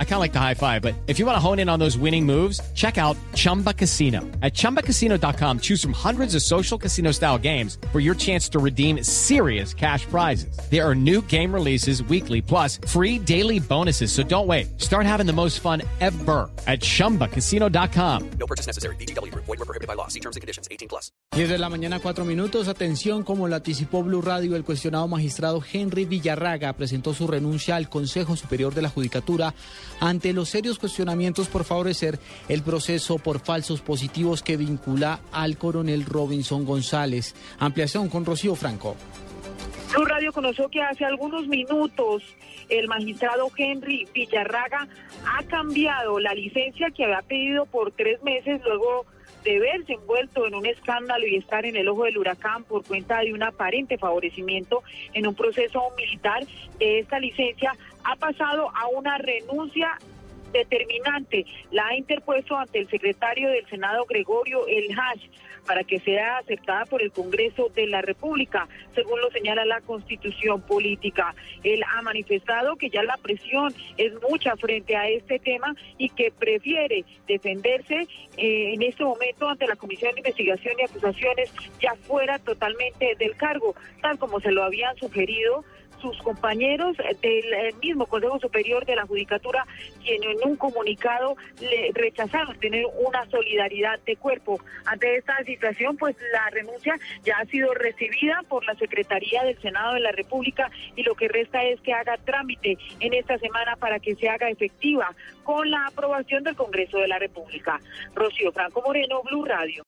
I kind of like the high five, but if you want to hone in on those winning moves, check out Chumba Casino. At ChumbaCasino.com, choose from hundreds of social casino style games for your chance to redeem serious cash prizes. There are new game releases weekly, plus free daily bonuses. So don't wait. Start having the most fun ever at ChumbaCasino.com. No purchase necessary. BGW. Void were prohibited by law. See terms and conditions. 18 plus. 10 de la mañana, 4 minutos. Atención, como lo anticipó Blue Radio, el cuestionado magistrado Henry Villarraga presentó su renuncia al Consejo Superior de la Judicatura ante los serios cuestionamientos por favorecer el proceso por falsos positivos que vincula al coronel Robinson González. Ampliación con Rocío Franco. Blue Radio conoció que hace algunos minutos el magistrado Henry Villarraga ha cambiado la licencia que había pedido por tres meses luego de verse envuelto en un escándalo y estar en el ojo del huracán por cuenta de un aparente favorecimiento en un proceso militar, esta licencia ha pasado a una renuncia determinante la ha interpuesto ante el secretario del Senado Gregorio El Hash para que sea aceptada por el Congreso de la República, según lo señala la Constitución Política. Él ha manifestado que ya la presión es mucha frente a este tema y que prefiere defenderse eh, en este momento ante la Comisión de Investigación y Acusaciones ya fuera totalmente del cargo, tal como se lo habían sugerido sus compañeros del mismo Consejo Superior de la Judicatura, quien en un comunicado le rechazaron tener una solidaridad de cuerpo. Ante esta situación, pues la renuncia ya ha sido recibida por la Secretaría del Senado de la República y lo que resta es que haga trámite en esta semana para que se haga efectiva con la aprobación del Congreso de la República. Rocío Franco Moreno, Blue Radio.